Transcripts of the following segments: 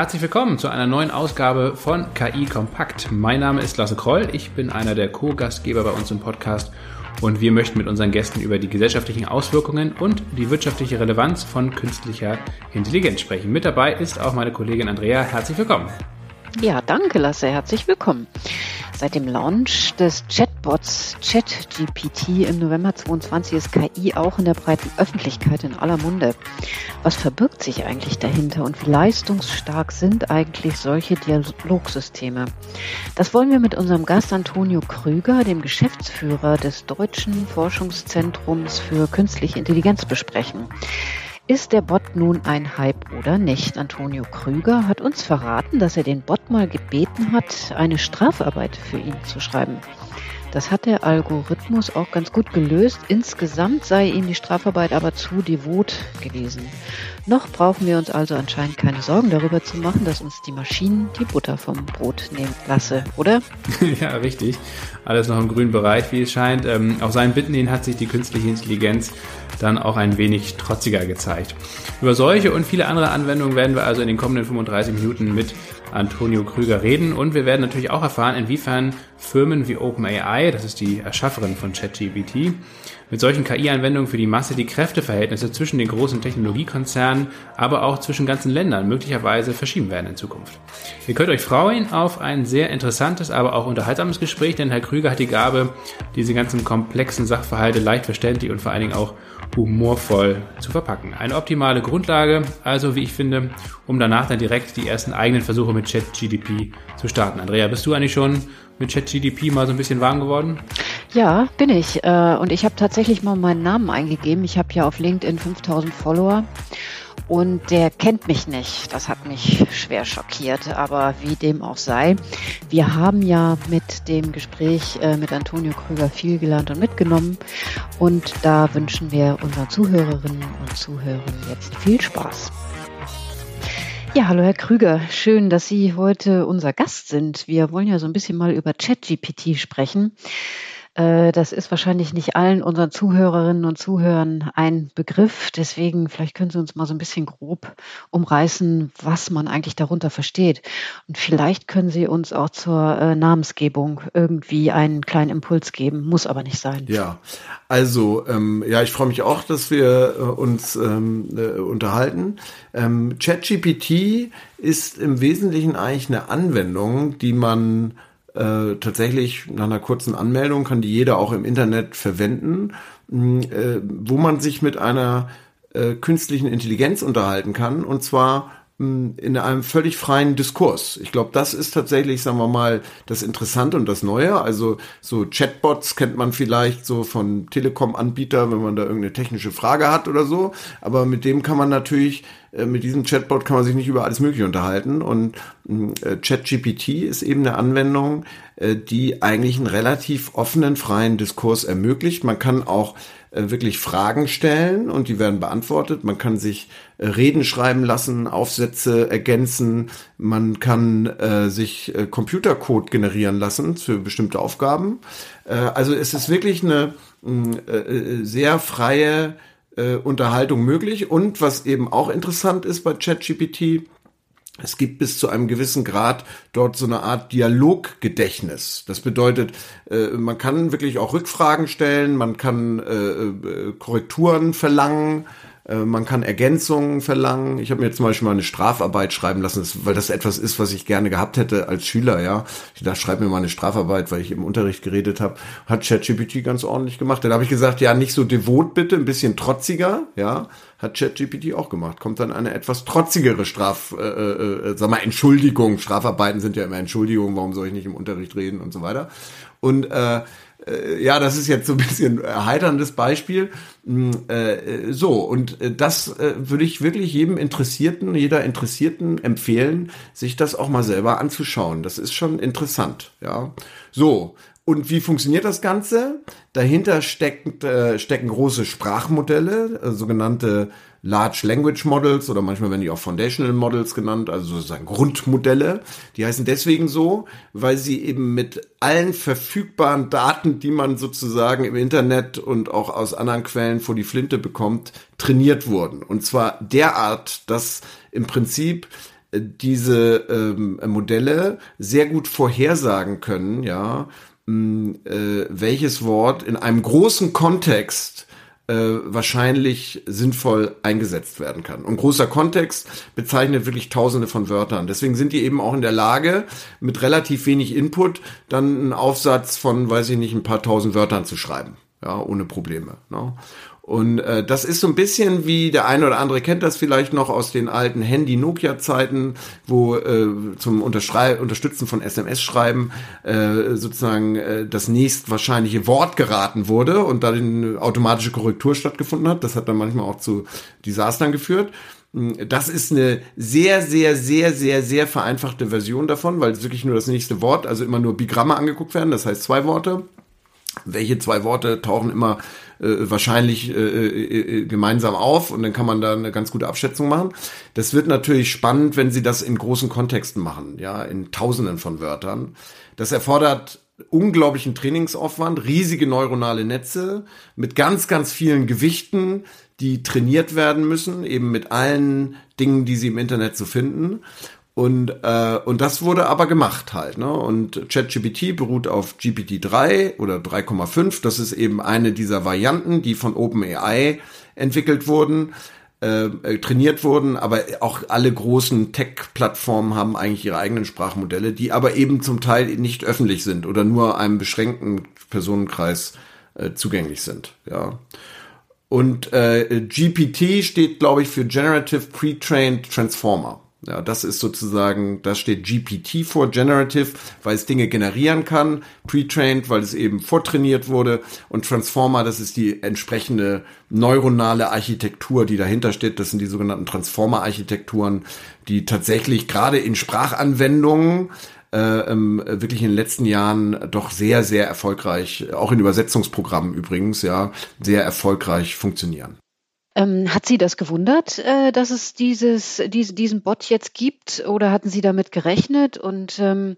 Herzlich willkommen zu einer neuen Ausgabe von KI Kompakt. Mein Name ist Lasse Kroll, ich bin einer der Co-Gastgeber bei uns im Podcast und wir möchten mit unseren Gästen über die gesellschaftlichen Auswirkungen und die wirtschaftliche Relevanz von künstlicher Intelligenz sprechen. Mit dabei ist auch meine Kollegin Andrea. Herzlich willkommen. Ja, danke Lasse, herzlich willkommen. Seit dem Launch des Chatbots ChatGPT im November 22 ist KI auch in der breiten Öffentlichkeit in aller Munde. Was verbirgt sich eigentlich dahinter und wie leistungsstark sind eigentlich solche Dialogsysteme? Das wollen wir mit unserem Gast Antonio Krüger, dem Geschäftsführer des Deutschen Forschungszentrums für künstliche Intelligenz besprechen. Ist der Bot nun ein Hype oder nicht? Antonio Krüger hat uns verraten, dass er den Bot mal gebeten hat, eine Strafarbeit für ihn zu schreiben. Das hat der Algorithmus auch ganz gut gelöst. Insgesamt sei ihm die Strafarbeit aber zu devot gewesen. Noch brauchen wir uns also anscheinend keine Sorgen darüber zu machen, dass uns die Maschinen die Butter vom Brot nehmen lasse, oder? ja, richtig. Alles noch im grünen Bereich, wie es scheint. Ähm, auf seinen Bitten hin hat sich die künstliche Intelligenz dann auch ein wenig trotziger gezeigt. Über solche und viele andere Anwendungen werden wir also in den kommenden 35 Minuten mit Antonio Krüger reden und wir werden natürlich auch erfahren, inwiefern Firmen wie OpenAI, das ist die Erschafferin von ChatGPT, mit solchen KI-Anwendungen für die Masse die Kräfteverhältnisse zwischen den großen Technologiekonzernen, aber auch zwischen ganzen Ländern möglicherweise verschieben werden in Zukunft. Ihr könnt euch freuen auf ein sehr interessantes, aber auch unterhaltsames Gespräch, denn Herr Krüger hat die Gabe, diese ganzen komplexen Sachverhalte leicht verständlich und vor allen Dingen auch humorvoll zu verpacken. Eine optimale Grundlage, also wie ich finde, um danach dann direkt die ersten eigenen Versuche mit ChatGDP zu starten. Andrea, bist du eigentlich schon mit ChatGDP mal so ein bisschen warm geworden? Ja, bin ich. Äh, und ich habe tatsächlich mal meinen Namen eingegeben. Ich habe ja auf LinkedIn 5000 Follower und der kennt mich nicht. Das hat mich schwer schockiert, aber wie dem auch sei. Wir haben ja mit dem Gespräch äh, mit Antonio Krüger viel gelernt und mitgenommen und da wünschen wir unseren Zuhörerinnen und Zuhörern jetzt viel Spaß. Ja, hallo Herr Krüger, schön, dass Sie heute unser Gast sind. Wir wollen ja so ein bisschen mal über ChatGPT sprechen. Äh, das ist wahrscheinlich nicht allen unseren Zuhörerinnen und Zuhörern ein Begriff. Deswegen, vielleicht können Sie uns mal so ein bisschen grob umreißen, was man eigentlich darunter versteht. Und vielleicht können Sie uns auch zur äh, Namensgebung irgendwie einen kleinen Impuls geben. Muss aber nicht sein. Ja, also, ähm, ja, ich freue mich auch, dass wir äh, uns ähm, äh, unterhalten. Ähm, ChatGPT ist im Wesentlichen eigentlich eine Anwendung, die man äh, tatsächlich nach einer kurzen Anmeldung kann die jeder auch im Internet verwenden, äh, wo man sich mit einer äh, künstlichen Intelligenz unterhalten kann. Und zwar in einem völlig freien Diskurs. Ich glaube, das ist tatsächlich, sagen wir mal, das Interessante und das Neue. Also so Chatbots kennt man vielleicht so von Telekom-Anbieter, wenn man da irgendeine technische Frage hat oder so. Aber mit dem kann man natürlich, äh, mit diesem Chatbot kann man sich nicht über alles Mögliche unterhalten. Und äh, ChatGPT ist eben eine Anwendung, äh, die eigentlich einen relativ offenen, freien Diskurs ermöglicht. Man kann auch wirklich Fragen stellen und die werden beantwortet. Man kann sich äh, Reden schreiben lassen, Aufsätze ergänzen. Man kann äh, sich äh, Computercode generieren lassen für bestimmte Aufgaben. Äh, also es ist wirklich eine äh, sehr freie Unterhaltung möglich. Und was eben auch interessant ist bei ChatGPT, es gibt bis zu einem gewissen Grad dort so eine Art Dialoggedächtnis. Das bedeutet, äh, man kann wirklich auch Rückfragen stellen, man kann äh, äh, Korrekturen verlangen, man kann Ergänzungen verlangen. Ich habe mir zum Beispiel mal eine Strafarbeit schreiben lassen, weil das etwas ist, was ich gerne gehabt hätte als Schüler. Ja, ich dachte, schreib mir mal eine Strafarbeit, weil ich im Unterricht geredet habe. Hat ChatGPT ganz ordentlich gemacht. Dann habe ich gesagt, ja, nicht so devot bitte, ein bisschen trotziger. Ja, hat ChatGPT auch gemacht. Kommt dann eine etwas trotzigere Straf, äh, äh, äh, sag mal Entschuldigung. Strafarbeiten sind ja immer Entschuldigung. Warum soll ich nicht im Unterricht reden und so weiter? Und äh, äh, ja, das ist jetzt so ein bisschen erheiterndes Beispiel. Mm, äh, so, und äh, das äh, würde ich wirklich jedem Interessierten, jeder Interessierten empfehlen, sich das auch mal selber anzuschauen. Das ist schon interessant, ja. So, und wie funktioniert das Ganze? Dahinter stecken, äh, stecken große Sprachmodelle, äh, sogenannte Large Language Models oder manchmal werden die auch Foundational Models genannt, also sozusagen Grundmodelle. Die heißen deswegen so, weil sie eben mit allen verfügbaren Daten, die man sozusagen im Internet und auch aus anderen Quellen vor die Flinte bekommt, trainiert wurden. Und zwar derart, dass im Prinzip diese ähm, Modelle sehr gut vorhersagen können, ja, mh, äh, welches Wort in einem großen Kontext äh, wahrscheinlich sinnvoll eingesetzt werden kann. Und großer Kontext bezeichnet wirklich tausende von Wörtern. Deswegen sind die eben auch in der Lage, mit relativ wenig Input dann einen Aufsatz von, weiß ich nicht, ein paar tausend Wörtern zu schreiben. Ja, ohne Probleme. Ne? Und äh, das ist so ein bisschen wie der eine oder andere kennt das vielleicht noch aus den alten Handy-Nokia-Zeiten, wo äh, zum Unterschrei Unterstützen von SMS-Schreiben äh, sozusagen äh, das nächst wahrscheinliche Wort geraten wurde und da eine automatische Korrektur stattgefunden hat. Das hat dann manchmal auch zu Desastern geführt. Das ist eine sehr, sehr, sehr, sehr, sehr vereinfachte Version davon, weil es wirklich nur das nächste Wort, also immer nur Bigramme angeguckt werden, das heißt zwei Worte. Welche zwei Worte tauchen immer äh, wahrscheinlich äh, äh, äh, gemeinsam auf und dann kann man da eine ganz gute Abschätzung machen. Das wird natürlich spannend, wenn Sie das in großen Kontexten machen, ja, in Tausenden von Wörtern. Das erfordert unglaublichen Trainingsaufwand, riesige neuronale Netze mit ganz, ganz vielen Gewichten, die trainiert werden müssen, eben mit allen Dingen, die Sie im Internet so finden. Und, äh, und das wurde aber gemacht halt. Ne? Und ChatGPT beruht auf GPT-3 oder 3,5. Das ist eben eine dieser Varianten, die von OpenAI entwickelt wurden, äh, äh, trainiert wurden. Aber auch alle großen Tech-Plattformen haben eigentlich ihre eigenen Sprachmodelle, die aber eben zum Teil nicht öffentlich sind oder nur einem beschränkten Personenkreis äh, zugänglich sind. Ja. Und äh, GPT steht, glaube ich, für Generative Pre-Trained Transformer. Ja, das ist sozusagen, da steht GPT vor, Generative, weil es Dinge generieren kann, Pre-trained, weil es eben vortrainiert wurde und Transformer, das ist die entsprechende neuronale Architektur, die dahinter steht. Das sind die sogenannten Transformer-Architekturen, die tatsächlich gerade in Sprachanwendungen äh, ähm, wirklich in den letzten Jahren doch sehr, sehr erfolgreich, auch in Übersetzungsprogrammen übrigens, ja, sehr erfolgreich funktionieren. Ähm, hat Sie das gewundert, äh, dass es dieses, diese, diesen Bot jetzt gibt oder hatten Sie damit gerechnet? Und ähm,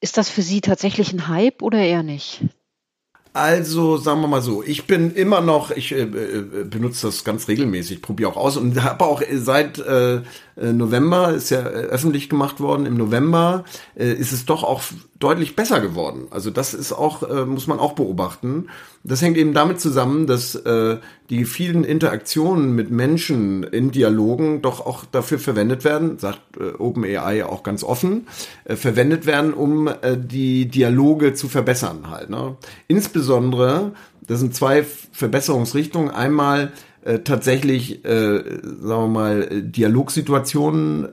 ist das für Sie tatsächlich ein Hype oder eher nicht? Also sagen wir mal so, ich bin immer noch, ich äh, äh benutze das ganz regelmäßig, probiere auch aus und habe auch seit äh, November, ist ja äh, öffentlich gemacht worden, im November äh, ist es doch auch deutlich besser geworden. Also das ist auch, äh, muss man auch beobachten. Das hängt eben damit zusammen, dass äh, die vielen Interaktionen mit Menschen in Dialogen doch auch dafür verwendet werden, sagt äh, OpenAI auch ganz offen, äh, verwendet werden, um äh, die Dialoge zu verbessern halt. Ne? Insbesondere, das sind zwei Verbesserungsrichtungen. Einmal äh, tatsächlich, äh, sagen wir mal, Dialogsituationen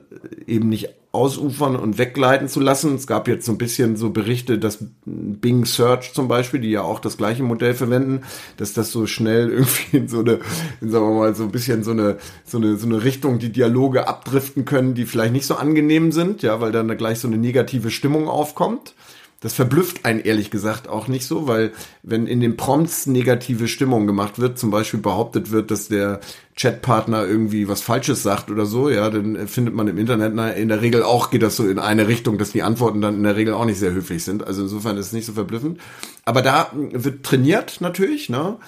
eben nicht ausufern und weggleiten zu lassen. Es gab jetzt so ein bisschen so Berichte, dass Bing Search zum Beispiel, die ja auch das gleiche Modell verwenden, dass das so schnell irgendwie in so eine, in, sagen wir mal, so ein bisschen so eine, so eine, so eine Richtung, die Dialoge abdriften können, die vielleicht nicht so angenehm sind, ja, weil dann da gleich so eine negative Stimmung aufkommt. Das verblüfft einen ehrlich gesagt auch nicht so, weil wenn in den Prompts negative Stimmung gemacht wird, zum Beispiel behauptet wird, dass der Chatpartner irgendwie was Falsches sagt oder so, ja, dann findet man im Internet na, in der Regel auch, geht das so in eine Richtung, dass die Antworten dann in der Regel auch nicht sehr höflich sind. Also insofern ist es nicht so verblüffend. Aber da wird trainiert natürlich, ne?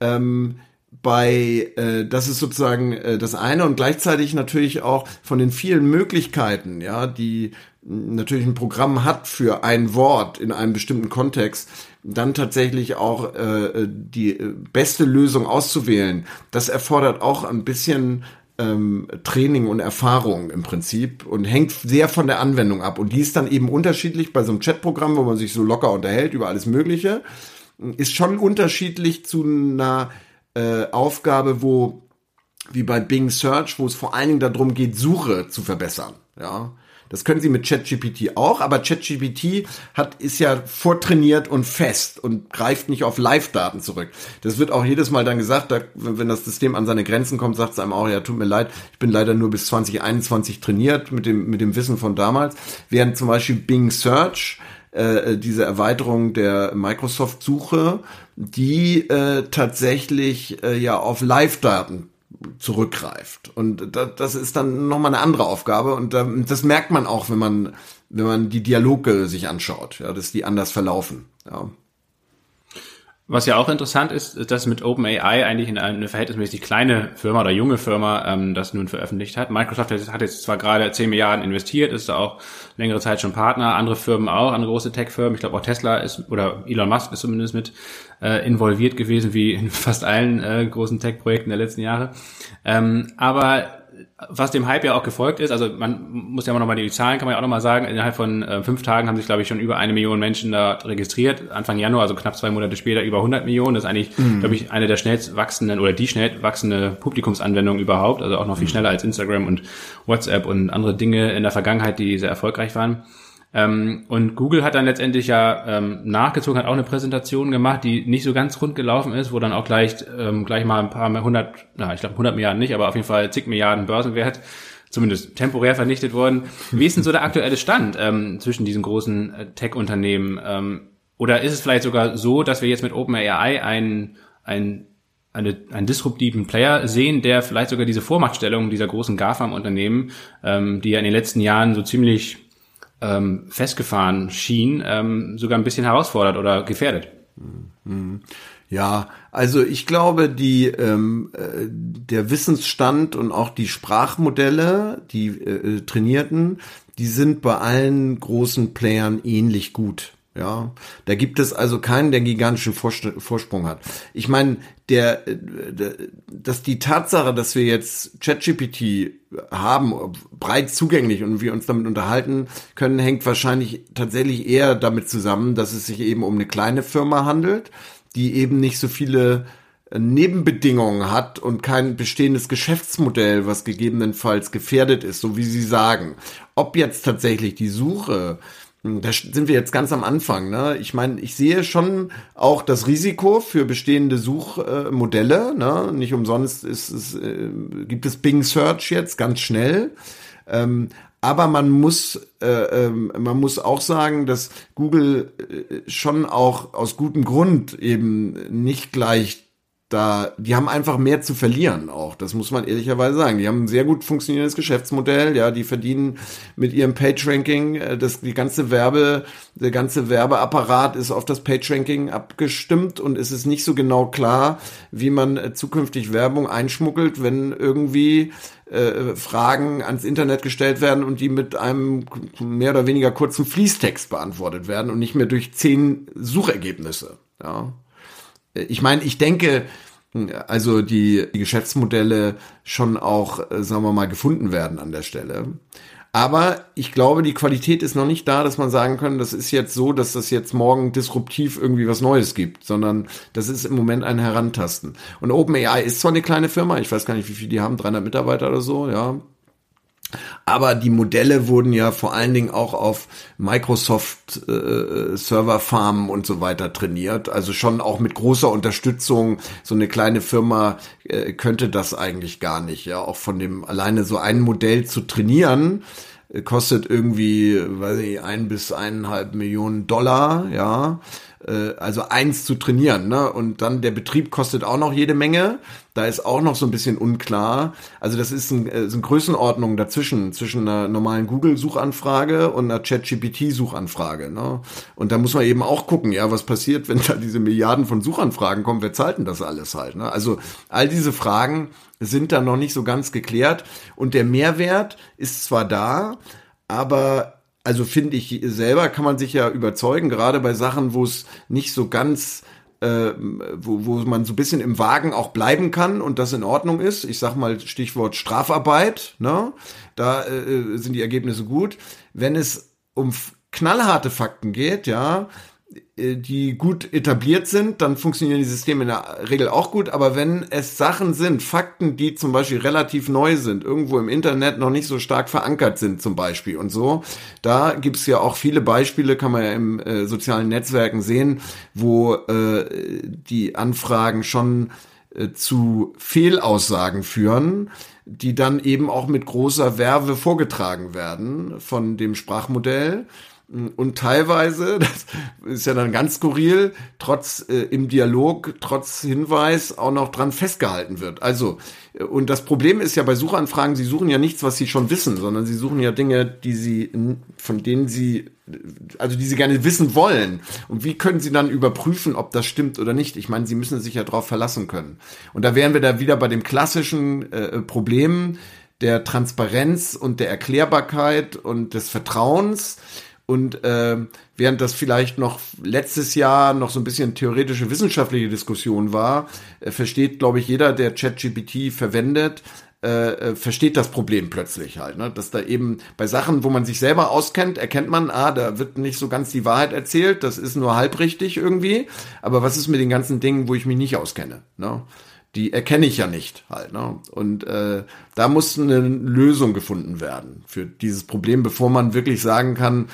Ähm, bei, äh, das ist sozusagen äh, das eine und gleichzeitig natürlich auch von den vielen Möglichkeiten, ja, die natürlich ein Programm hat für ein Wort in einem bestimmten Kontext, dann tatsächlich auch äh, die beste Lösung auszuwählen, das erfordert auch ein bisschen ähm, Training und Erfahrung im Prinzip und hängt sehr von der Anwendung ab. Und die ist dann eben unterschiedlich bei so einem Chatprogramm, wo man sich so locker unterhält über alles Mögliche, ist schon unterschiedlich zu einer äh, Aufgabe, wo wie bei Bing Search, wo es vor allen Dingen darum geht, Suche zu verbessern. Ja, das können Sie mit ChatGPT auch, aber ChatGPT hat, ist ja vortrainiert und fest und greift nicht auf Live-Daten zurück. Das wird auch jedes Mal dann gesagt, da, wenn das System an seine Grenzen kommt, sagt es einem auch, ja, tut mir leid, ich bin leider nur bis 2021 trainiert mit dem, mit dem Wissen von damals. Während zum Beispiel Bing Search, äh, diese Erweiterung der Microsoft-Suche, die äh, tatsächlich äh, ja auf Live-Daten zurückgreift. Und das ist dann nochmal eine andere Aufgabe und das merkt man auch, wenn man, wenn man die Dialoge sich anschaut, ja, dass die anders verlaufen. Ja. Was ja auch interessant ist, dass mit OpenAI eigentlich in eine verhältnismäßig kleine Firma oder junge Firma ähm, das nun veröffentlicht hat. Microsoft hat jetzt zwar gerade 10 Milliarden investiert, ist da auch längere Zeit schon Partner, andere Firmen auch, andere große Tech-Firmen. Ich glaube auch Tesla ist oder Elon Musk ist zumindest mit äh, involviert gewesen, wie in fast allen äh, großen Tech-Projekten der letzten Jahre. Ähm, aber was dem Hype ja auch gefolgt ist, also man muss ja immer noch mal die Zahlen, kann man ja auch noch mal sagen, innerhalb von äh, fünf Tagen haben sich, glaube ich, schon über eine Million Menschen da registriert. Anfang Januar, also knapp zwei Monate später, über 100 Millionen. Das ist eigentlich, mhm. glaube ich, eine der schnellst wachsenden oder die schnell wachsende Publikumsanwendung überhaupt. Also auch noch viel mhm. schneller als Instagram und WhatsApp und andere Dinge in der Vergangenheit, die sehr erfolgreich waren. Ähm, und Google hat dann letztendlich ja ähm, nachgezogen, hat auch eine Präsentation gemacht, die nicht so ganz rund gelaufen ist, wo dann auch gleich, ähm, gleich mal ein paar hundert, na, ich glaube 100 Milliarden nicht, aber auf jeden Fall zig Milliarden Börsenwert zumindest temporär vernichtet worden. Wie ist denn so der aktuelle Stand ähm, zwischen diesen großen äh, Tech-Unternehmen? Ähm, oder ist es vielleicht sogar so, dass wir jetzt mit OpenAI einen, einen, eine, einen disruptiven Player sehen, der vielleicht sogar diese Vormachtstellung dieser großen GAFAM-Unternehmen, ähm, die ja in den letzten Jahren so ziemlich ähm, festgefahren schien, ähm, sogar ein bisschen herausfordert oder gefährdet. Ja, also ich glaube, die ähm, äh, der Wissensstand und auch die Sprachmodelle, die äh, trainierten, die sind bei allen großen Playern ähnlich gut. Ja, da gibt es also keinen, der gigantischen Vorsprung hat. Ich meine, der, dass die Tatsache, dass wir jetzt ChatGPT haben, breit zugänglich und wir uns damit unterhalten können, hängt wahrscheinlich tatsächlich eher damit zusammen, dass es sich eben um eine kleine Firma handelt, die eben nicht so viele Nebenbedingungen hat und kein bestehendes Geschäftsmodell, was gegebenenfalls gefährdet ist, so wie Sie sagen. Ob jetzt tatsächlich die Suche da sind wir jetzt ganz am Anfang. Ne? Ich meine, ich sehe schon auch das Risiko für bestehende Suchmodelle. Ne? Nicht umsonst ist es, äh, gibt es Bing Search jetzt ganz schnell. Ähm, aber man muss, äh, äh, man muss auch sagen, dass Google äh, schon auch aus gutem Grund eben nicht gleich da, die haben einfach mehr zu verlieren auch. Das muss man ehrlicherweise sagen. Die haben ein sehr gut funktionierendes Geschäftsmodell. Ja, die verdienen mit ihrem PageRanking, äh, das, die ganze Werbe, der ganze Werbeapparat ist auf das PageRanking abgestimmt und es ist nicht so genau klar, wie man äh, zukünftig Werbung einschmuggelt, wenn irgendwie äh, Fragen ans Internet gestellt werden und die mit einem mehr oder weniger kurzen Fließtext beantwortet werden und nicht mehr durch zehn Suchergebnisse. Ja ich meine, ich denke, also die, die Geschäftsmodelle schon auch, äh, sagen wir mal, gefunden werden an der Stelle. Aber ich glaube, die Qualität ist noch nicht da, dass man sagen kann, das ist jetzt so, dass das jetzt morgen disruptiv irgendwie was Neues gibt, sondern das ist im Moment ein Herantasten. Und OpenAI ist zwar eine kleine Firma, ich weiß gar nicht, wie viel die haben, 300 Mitarbeiter oder so, ja, aber die Modelle wurden ja vor allen Dingen auch auf Microsoft äh, Serverfarmen und so weiter trainiert. Also schon auch mit großer Unterstützung. So eine kleine Firma äh, könnte das eigentlich gar nicht. Ja, auch von dem alleine so ein Modell zu trainieren äh, kostet irgendwie, weiß ich, ein bis eineinhalb Millionen Dollar. Ja, also eins zu trainieren, ne? Und dann der Betrieb kostet auch noch jede Menge. Da ist auch noch so ein bisschen unklar. Also das ist ein, äh, sind Größenordnungen dazwischen, zwischen einer normalen Google-Suchanfrage und einer Chat-GPT-Suchanfrage. Ne? Und da muss man eben auch gucken, ja, was passiert, wenn da diese Milliarden von Suchanfragen kommen, wer zahlt denn das alles halt? Ne? Also all diese Fragen sind da noch nicht so ganz geklärt. Und der Mehrwert ist zwar da, aber also finde ich selber kann man sich ja überzeugen, gerade bei Sachen, wo es nicht so ganz äh, wo, wo man so ein bisschen im Wagen auch bleiben kann und das in Ordnung ist. Ich sag mal Stichwort Strafarbeit, ne? Da äh, sind die Ergebnisse gut. Wenn es um knallharte Fakten geht, ja, die gut etabliert sind, dann funktionieren die Systeme in der Regel auch gut. Aber wenn es Sachen sind, Fakten, die zum Beispiel relativ neu sind, irgendwo im Internet noch nicht so stark verankert sind zum Beispiel und so, da gibt es ja auch viele Beispiele, kann man ja im äh, sozialen Netzwerken sehen, wo äh, die Anfragen schon äh, zu Fehlaussagen führen, die dann eben auch mit großer Werbe vorgetragen werden von dem Sprachmodell und teilweise, das ist ja dann ganz skurril, trotz äh, im Dialog, trotz Hinweis auch noch dran festgehalten wird. Also, äh, und das Problem ist ja bei Suchanfragen, sie suchen ja nichts, was sie schon wissen, sondern sie suchen ja Dinge, die sie, von denen sie, also die sie gerne wissen wollen. Und wie können sie dann überprüfen, ob das stimmt oder nicht? Ich meine, sie müssen sich ja darauf verlassen können. Und da wären wir da wieder bei dem klassischen äh, Problem der Transparenz und der Erklärbarkeit und des Vertrauens und äh, während das vielleicht noch letztes Jahr noch so ein bisschen theoretische wissenschaftliche Diskussion war, äh, versteht, glaube ich, jeder, der ChatGPT verwendet, äh, äh, versteht das Problem plötzlich halt, ne? dass da eben bei Sachen, wo man sich selber auskennt, erkennt man, ah, da wird nicht so ganz die Wahrheit erzählt, das ist nur halbrichtig irgendwie, aber was ist mit den ganzen Dingen, wo ich mich nicht auskenne? Ne? Die erkenne ich ja nicht halt. Ne? Und äh, da muss eine Lösung gefunden werden für dieses Problem, bevor man wirklich sagen kann,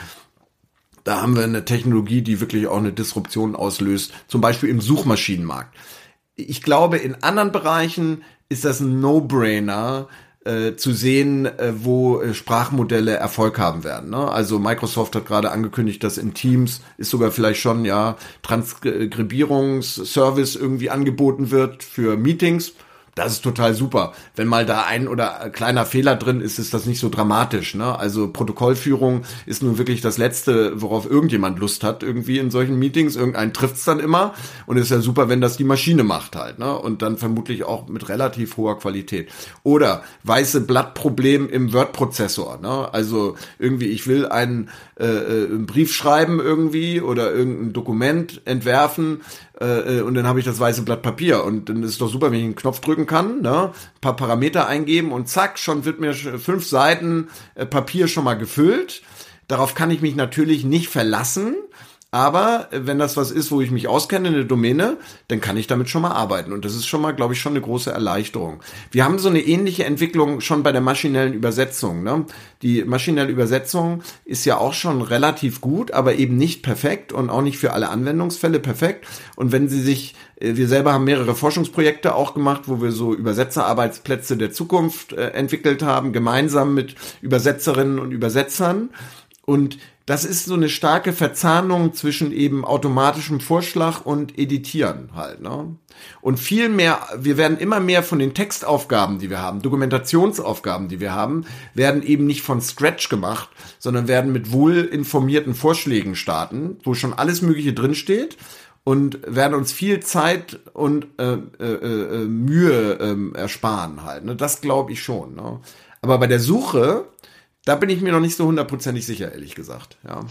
da haben wir eine Technologie, die wirklich auch eine Disruption auslöst, zum Beispiel im Suchmaschinenmarkt. Ich glaube, in anderen Bereichen ist das ein No-Brainer, äh, zu sehen, äh, wo äh, Sprachmodelle Erfolg haben werden. Ne? Also Microsoft hat gerade angekündigt, dass in Teams ist sogar vielleicht schon ja Transkribierungsservice irgendwie angeboten wird für Meetings. Das ist total super. Wenn mal da ein oder kleiner Fehler drin ist, ist das nicht so dramatisch. Ne? Also Protokollführung ist nun wirklich das Letzte, worauf irgendjemand Lust hat, irgendwie in solchen Meetings. Irgendeinen trifft's dann immer. Und ist ja super, wenn das die Maschine macht halt. Ne? Und dann vermutlich auch mit relativ hoher Qualität. Oder weiße Blattproblem im Word-Prozessor. Ne? Also irgendwie, ich will einen, äh, äh einen Brief schreiben irgendwie oder irgendein Dokument entwerfen äh, und dann habe ich das weiße Blatt Papier und dann ist es doch super, wenn ich einen Knopf drücken kann, ne? ein paar Parameter eingeben und zack, schon wird mir fünf Seiten äh, Papier schon mal gefüllt. Darauf kann ich mich natürlich nicht verlassen, aber wenn das was ist, wo ich mich auskenne, eine Domäne, dann kann ich damit schon mal arbeiten. Und das ist schon mal, glaube ich, schon eine große Erleichterung. Wir haben so eine ähnliche Entwicklung schon bei der maschinellen Übersetzung. Ne? Die maschinelle Übersetzung ist ja auch schon relativ gut, aber eben nicht perfekt und auch nicht für alle Anwendungsfälle perfekt. Und wenn Sie sich äh, wir selber haben mehrere Forschungsprojekte auch gemacht, wo wir so Übersetzerarbeitsplätze der Zukunft äh, entwickelt haben, gemeinsam mit Übersetzerinnen und Übersetzern. Und das ist so eine starke Verzahnung zwischen eben automatischem Vorschlag und Editieren halt. Ne? Und viel mehr, wir werden immer mehr von den Textaufgaben, die wir haben, Dokumentationsaufgaben, die wir haben, werden eben nicht von Scratch gemacht, sondern werden mit wohl informierten Vorschlägen starten, wo schon alles Mögliche drinsteht und werden uns viel Zeit und äh, äh, äh, Mühe äh, ersparen halt. Ne? Das glaube ich schon. Ne? Aber bei der Suche da bin ich mir noch nicht so hundertprozentig sicher, ehrlich gesagt. Ja.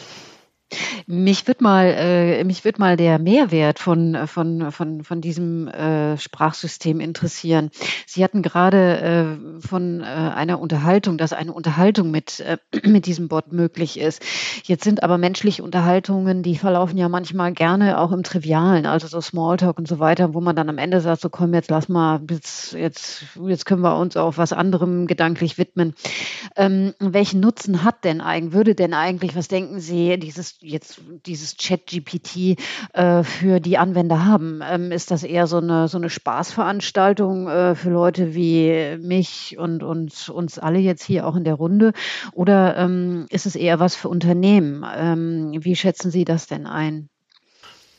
Mich wird mal, äh, mich wird mal der Mehrwert von, von, von, von diesem äh, Sprachsystem interessieren. Sie hatten gerade äh, von äh, einer Unterhaltung, dass eine Unterhaltung mit, äh, mit diesem Bot möglich ist. Jetzt sind aber menschliche Unterhaltungen, die verlaufen ja manchmal gerne auch im Trivialen, also so Smalltalk und so weiter, wo man dann am Ende sagt, so komm, jetzt lass mal, jetzt, jetzt, können wir uns auch was anderem gedanklich widmen. Ähm, welchen Nutzen hat denn eigentlich, würde denn eigentlich, was denken Sie, dieses jetzt dieses Chat-GPT äh, für die Anwender haben? Ähm, ist das eher so eine, so eine Spaßveranstaltung äh, für Leute wie mich und, und uns alle jetzt hier auch in der Runde? Oder ähm, ist es eher was für Unternehmen? Ähm, wie schätzen Sie das denn ein?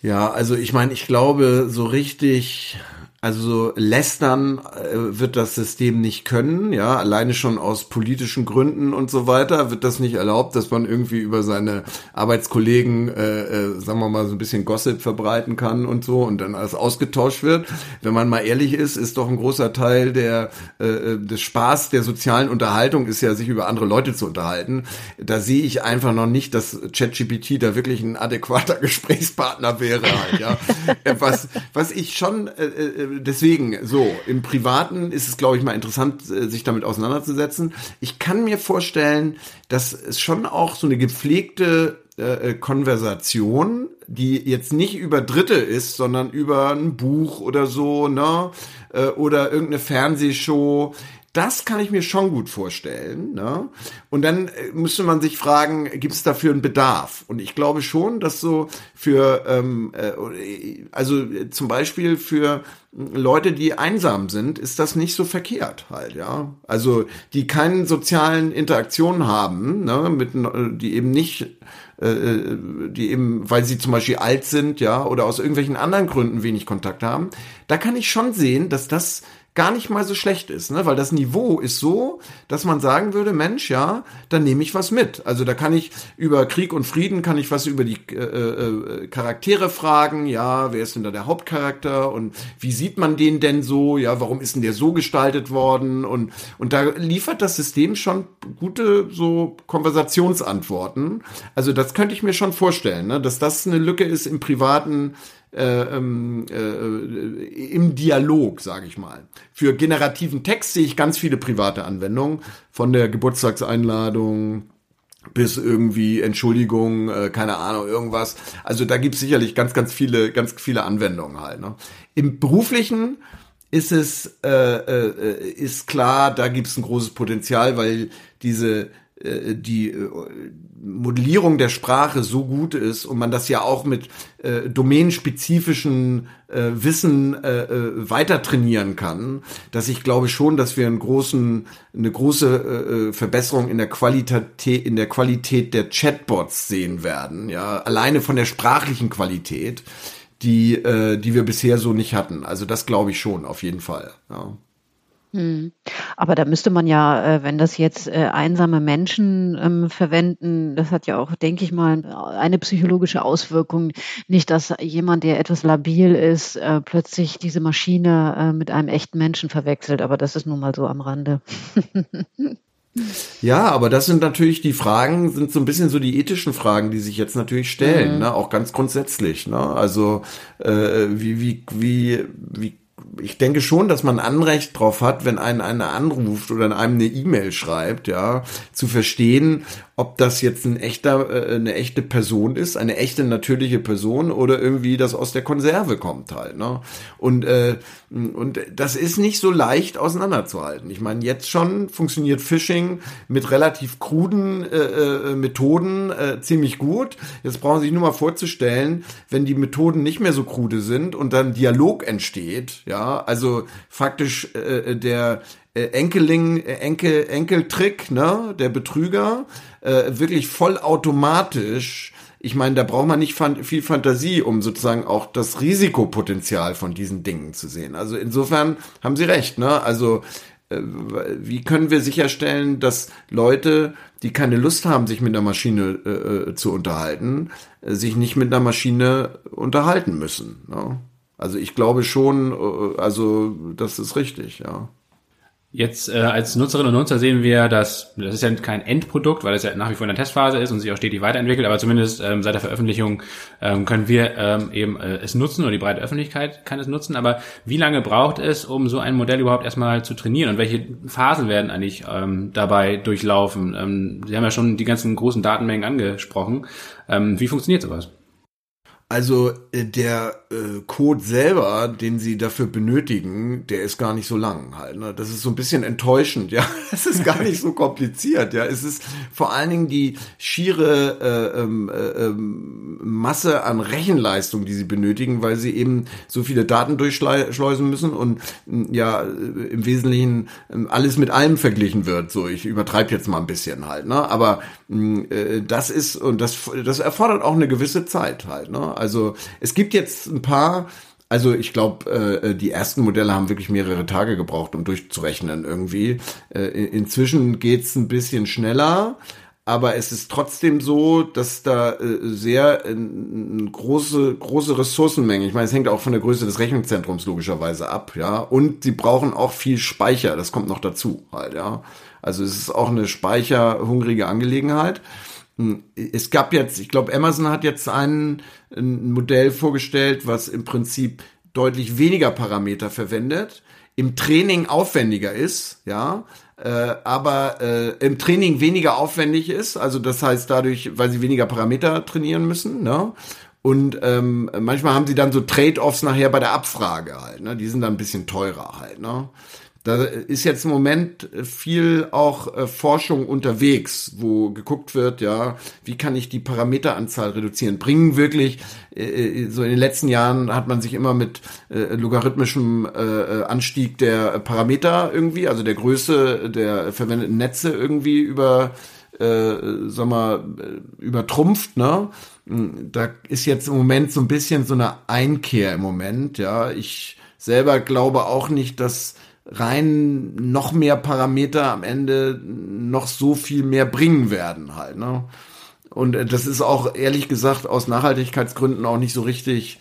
Ja, also ich meine, ich glaube, so richtig also so lästern äh, wird das System nicht können, ja, alleine schon aus politischen Gründen und so weiter wird das nicht erlaubt, dass man irgendwie über seine Arbeitskollegen, äh, äh, sagen wir mal, so ein bisschen Gossip verbreiten kann und so und dann alles ausgetauscht wird. Wenn man mal ehrlich ist, ist doch ein großer Teil der äh, äh des Spaß der sozialen Unterhaltung ist ja, sich über andere Leute zu unterhalten. Da sehe ich einfach noch nicht, dass ChatGPT da wirklich ein adäquater Gesprächspartner wäre. Halt, ja. was, was ich schon äh, äh deswegen, so, im Privaten ist es, glaube ich, mal interessant, äh, sich damit auseinanderzusetzen. Ich kann mir vorstellen, dass es schon auch so eine gepflegte äh, äh, Konversation, die jetzt nicht über Dritte ist, sondern über ein Buch oder so, ne? Äh, oder irgendeine Fernsehshow, das kann ich mir schon gut vorstellen. Ne? Und dann äh, müsste man sich fragen, gibt es dafür einen Bedarf? Und ich glaube schon, dass so für, ähm, äh, also zum Beispiel für Leute, die einsam sind, ist das nicht so verkehrt halt, ja. Also die keinen sozialen Interaktionen haben, ne, mit, die eben nicht äh, äh, die eben, weil sie zum Beispiel alt sind, ja, oder aus irgendwelchen anderen Gründen wenig Kontakt haben, da kann ich schon sehen, dass das gar nicht mal so schlecht ist, ne? weil das Niveau ist so, dass man sagen würde, Mensch, ja, dann nehme ich was mit. Also da kann ich über Krieg und Frieden, kann ich was über die äh, äh, Charaktere fragen, ja, wer ist denn da der Hauptcharakter und wie sieht man den denn so, ja, warum ist denn der so gestaltet worden und, und da liefert das System schon gute so Konversationsantworten. Also das könnte ich mir schon vorstellen, ne? dass das eine Lücke ist im privaten äh, ähm, äh, im Dialog, sage ich mal. Für generativen Text sehe ich ganz viele private Anwendungen, von der Geburtstagseinladung bis irgendwie Entschuldigung, äh, keine Ahnung, irgendwas. Also da gibt's sicherlich ganz, ganz viele, ganz viele Anwendungen halt. Ne? Im beruflichen ist es äh, äh, ist klar, da gibt's ein großes Potenzial, weil diese äh, die äh, Modellierung der Sprache so gut ist und man das ja auch mit äh, domänenspezifischen äh, Wissen äh, äh, weiter trainieren kann, dass ich glaube schon, dass wir einen großen, eine große äh, Verbesserung in der Qualität, in der Qualität der Chatbots sehen werden. Ja, alleine von der sprachlichen Qualität, die, äh, die wir bisher so nicht hatten. Also das glaube ich schon, auf jeden Fall. Ja. Hm. Aber da müsste man ja, äh, wenn das jetzt äh, einsame Menschen ähm, verwenden, das hat ja auch, denke ich mal, eine psychologische Auswirkung. Nicht, dass jemand, der etwas labil ist, äh, plötzlich diese Maschine mit einem echten Menschen verwechselt. Aber das ist nun mal so am Rande. Ja, aber das sind natürlich die Fragen, sind so ein bisschen so die ethischen Fragen, die sich jetzt natürlich stellen, mhm. ne? auch ganz grundsätzlich. Ne? Also äh, wie, wie, wie, wie ich denke schon, dass man Anrecht drauf hat, wenn einen einer anruft oder einem eine E-Mail schreibt, ja, zu verstehen, ob das jetzt ein echter, äh, eine echte Person ist, eine echte natürliche Person oder irgendwie das aus der Konserve kommt halt. Ne? Und, äh, und das ist nicht so leicht auseinanderzuhalten. Ich meine, jetzt schon funktioniert Phishing mit relativ kruden äh, äh, Methoden äh, ziemlich gut. Jetzt brauchen Sie sich nur mal vorzustellen, wenn die Methoden nicht mehr so krude sind und dann Dialog entsteht, ja, also faktisch äh, der äh, Enkeling, äh, Enkel, Enkeltrick, ne, der Betrüger, äh, wirklich vollautomatisch. Ich meine, da braucht man nicht viel Fantasie, um sozusagen auch das Risikopotenzial von diesen Dingen zu sehen. Also insofern haben Sie recht, ne? Also äh, wie können wir sicherstellen, dass Leute, die keine Lust haben, sich mit einer Maschine äh, äh zu unterhalten, sich nicht mit einer Maschine unterhalten müssen? Ne? Also ich glaube schon, also das ist richtig, ja. Jetzt äh, als Nutzerinnen und Nutzer sehen wir, dass das ist ja kein Endprodukt, weil es ja nach wie vor in der Testphase ist und sich auch stetig weiterentwickelt, aber zumindest ähm, seit der Veröffentlichung ähm, können wir ähm, eben äh, es nutzen oder die breite Öffentlichkeit kann es nutzen. Aber wie lange braucht es, um so ein Modell überhaupt erstmal zu trainieren und welche Phasen werden eigentlich ähm, dabei durchlaufen? Ähm, Sie haben ja schon die ganzen großen Datenmengen angesprochen. Ähm, wie funktioniert sowas? Also äh, der äh, Code selber, den sie dafür benötigen, der ist gar nicht so lang halt. Ne? Das ist so ein bisschen enttäuschend, ja. Es ist gar nicht so kompliziert, ja. Es ist vor allen Dingen die schiere äh, ähm, äh, ähm, Masse an Rechenleistung, die sie benötigen, weil sie eben so viele Daten durchschleusen müssen und ja äh, im Wesentlichen äh, alles mit allem verglichen wird. So, ich übertreibe jetzt mal ein bisschen halt, ne? Aber äh, das ist und das das erfordert auch eine gewisse Zeit halt, ne? Also es gibt jetzt ein paar, also ich glaube, äh, die ersten Modelle haben wirklich mehrere Tage gebraucht, um durchzurechnen irgendwie. Äh, inzwischen geht's ein bisschen schneller. Aber es ist trotzdem so, dass da äh, sehr äh, große große Ressourcenmengen. Ich meine, es hängt auch von der Größe des Rechenzentrums logischerweise ab, ja. Und sie brauchen auch viel Speicher. Das kommt noch dazu, halt, ja. Also es ist auch eine speicherhungrige Angelegenheit. Hm, es gab jetzt, ich glaube, Amazon hat jetzt ein, ein Modell vorgestellt, was im Prinzip deutlich weniger Parameter verwendet, im Training aufwendiger ist, ja, äh, aber äh, im Training weniger aufwendig ist, also das heißt dadurch, weil sie weniger Parameter trainieren müssen, ne? Und ähm, manchmal haben sie dann so Trade-offs nachher bei der Abfrage halt, ne? Die sind dann ein bisschen teurer halt, ne? Da ist jetzt im Moment viel auch äh, Forschung unterwegs, wo geguckt wird, ja, wie kann ich die Parameteranzahl reduzieren? Bringen wirklich, äh, äh so in den letzten Jahren hat man sich immer mit äh, logarithmischem äh, äh, Anstieg der Parameter irgendwie, also der Größe der verwendeten Netze irgendwie über äh, sag mal, übertrumpft, ne? Da ist jetzt im Moment so ein bisschen so eine Einkehr im Moment, ja. Ich selber glaube auch nicht, dass rein noch mehr Parameter am Ende noch so viel mehr bringen werden halt, ne? Und äh, das ist auch ehrlich gesagt aus Nachhaltigkeitsgründen auch nicht so richtig.